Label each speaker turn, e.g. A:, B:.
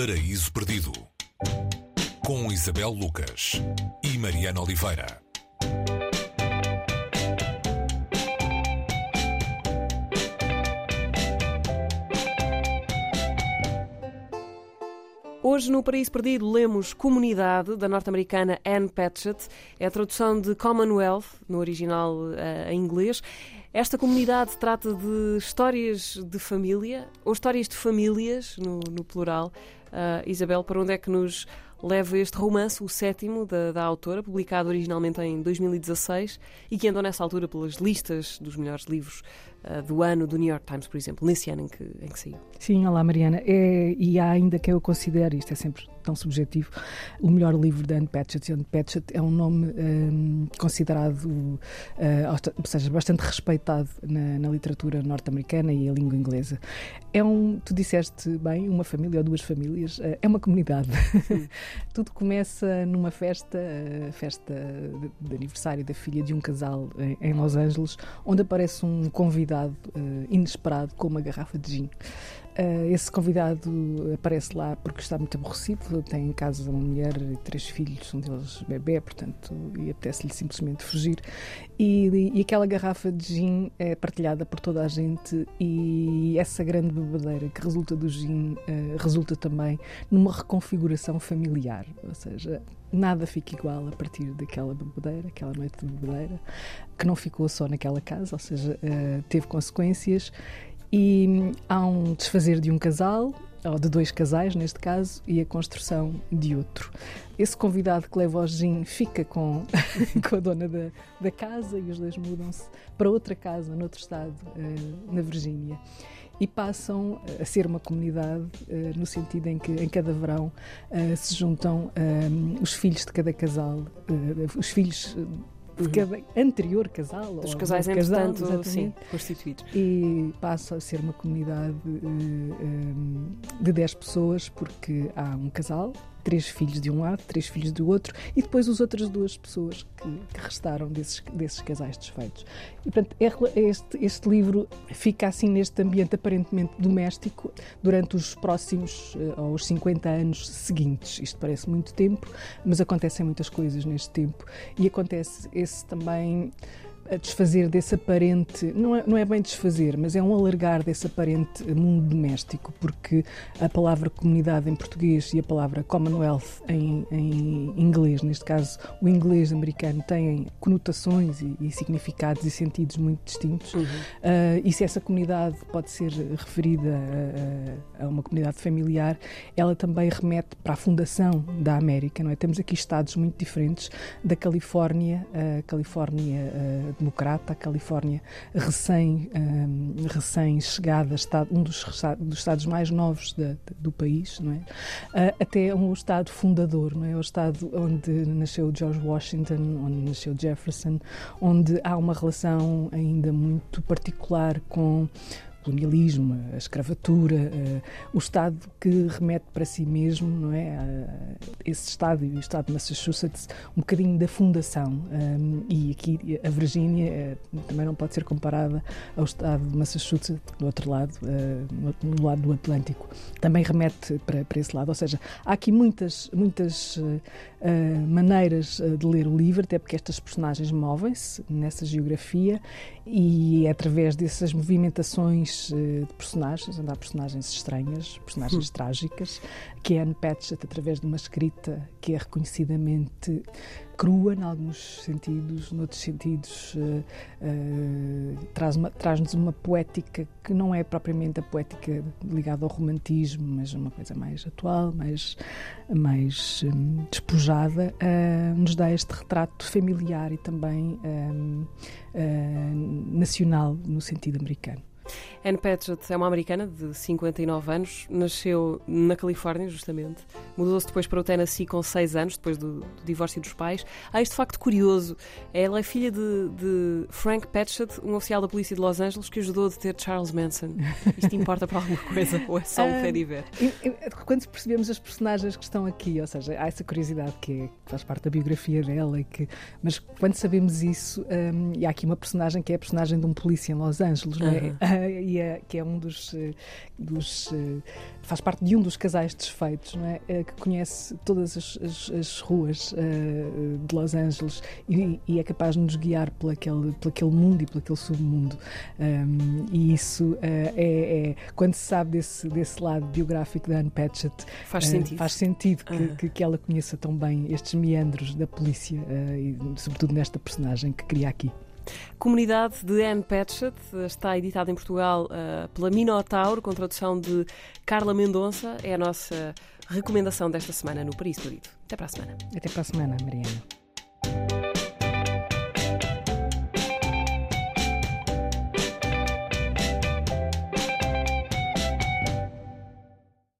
A: Paraíso Perdido com Isabel Lucas e Mariana Oliveira.
B: Hoje, no Paraíso Perdido, lemos Comunidade, da norte-americana Anne Patchett. É a tradução de Commonwealth, no original uh, em inglês. Esta comunidade trata de histórias de família, ou histórias de famílias, no, no plural. Uh, Isabel, para onde é que nos leva este romance, o sétimo da, da, autora, publicado originalmente em 2016 e que andou nessa altura pelas listas dos melhores livros uh, do ano do New York Times, por exemplo, nesse ano em que, em que saiu.
C: Sim, olá Mariana. É, e há ainda que eu considero, isto é sempre tão subjetivo, o melhor livro de Anne Patchett. Anne Patchett é um nome um, considerado, uh, ou seja, bastante respeitado na, na literatura norte-americana e a língua inglesa. É um, tu disseste bem, uma família ou duas famílias, uh, é uma comunidade. Tudo começa numa festa, uh, festa de, de, aniversário da filha de um casal em, em Los Angeles, onde aparece um convidado inesperado com uma garrafa de gin. Uh, esse convidado aparece lá porque está muito aborrecido, tem em casa uma mulher e três filhos, um deles bebê, portanto, e apetece-lhe simplesmente fugir. E, e, aquela garrafa de gin é partilhada por toda a gente e essa grande bebedeira que resulta do gin uh, resulta também numa reconfiguração familiar, ou seja, nada fica igual a partir daquela bebedeira, aquela noite de bebedeira, que não ficou só naquela casa, ou seja, uh, teve consequências e há um desfazer de um casal, ou de dois casais neste caso, e a construção de outro. Esse convidado que leva o gin fica com, com a dona da, da casa e os dois mudam-se para outra casa, noutro estado, uh, na Virgínia. E passam a ser uma comunidade uh, no sentido em que em cada verão se juntam os filhos de cada casal, os filhos uhum. anterior casal.
B: Dos casais, entretanto, casal, sim, constituídos.
C: E passa a ser uma comunidade uh, de 10 pessoas, porque há um casal, três filhos de um lado, três filhos do outro, e depois as outras duas pessoas que, que restaram desses, desses casais desfeitos. E, portanto, é este, este livro fica assim neste ambiente aparentemente doméstico durante os próximos, ou os 50 anos seguintes. Isto parece muito tempo, mas acontecem muitas coisas neste tempo. E acontece esse também a desfazer desse aparente, não é, não é bem desfazer, mas é um alargar desse aparente mundo doméstico, porque a palavra comunidade em português e a palavra Commonwealth em, em inglês, neste caso o inglês americano, têm conotações e, e significados e sentidos muito distintos. Uhum. Uh, e se essa comunidade pode ser referida a, a, uma comunidade familiar, ela também remete para a fundação da América, não é? Temos aqui estados muito diferentes da Califórnia, a Califórnia uh, democrata, a Califórnia recém, um, recém chegada, um dos, dos estados mais novos do país, não é? Uh, até um estado fundador, não é? O estado onde nasceu George Washington, onde nasceu Jefferson, onde há uma relação ainda muito particular com colonialismo, a escravatura, uh, o Estado que remete para si mesmo, não é? Uh, esse Estado e o Estado de Massachusetts, um bocadinho da fundação. E aqui a Virgínia uh, também não pode ser comparada ao Estado de Massachusetts, do outro lado, no, no, lado do Atlântico. Também remete para, para esse lado. Ou seja, há aqui muitas, muitas maneiras de ler o livro, até porque estas personagens movem-se nessa geografia e é através dessas movimentações eh, de personagens, onde há personagens estranhas, personagens hum. trágicas, que Anne Patchett, através de uma escrita que é reconhecidamente crua, em alguns sentidos, noutros sentidos, uh, uh, traz-nos traz uma poética que não é propriamente a poética ligada ao romantismo, mas uma coisa mais atual, mais, mais um, despojada, uh, nos dá este retrato familiar e também um, nacional, no sentido americano.
B: Anne Patchett é uma americana de 59 anos, nasceu na Califórnia, justamente. Mudou-se depois para o Tennessee com 6 anos, depois do, do, divórcio dos pais. Há este facto curioso: ela é filha de, de, Frank Patchett, um oficial da polícia de Los Angeles que ajudou a deter Charles Manson. Isto importa para alguma coisa ou é só um pé de ver?
C: Quando percebemos as personagens que estão aqui, ou seja, há essa curiosidade que, é, que faz parte da biografia dela, que, mas quando sabemos isso, um, e há aqui uma personagem que é a personagem de um polícia em Los Angeles, não é? E é, que é um dos, dos faz parte de um dos casais desfeitos, não é? que conhece todas as, as, as ruas de Los Angeles e, e, é capaz de nos guiar por aquele, por aquele mundo e por aquele submundo. Um, e isso é, é, quando se sabe desse, desse lado biográfico da Anne Patchett,
B: faz sentido,
C: faz sentido que, que, que, ela conheça tão bem estes meandros da polícia e sobretudo nesta personagem que cria aqui.
B: Comunidade de Anne Patchett está editada em Portugal uh, pela Minotauro, com tradução de Carla Mendonça. É a nossa recomendação desta semana no Paris Perdido. Até para a semana.
C: Até para a semana, Mariana.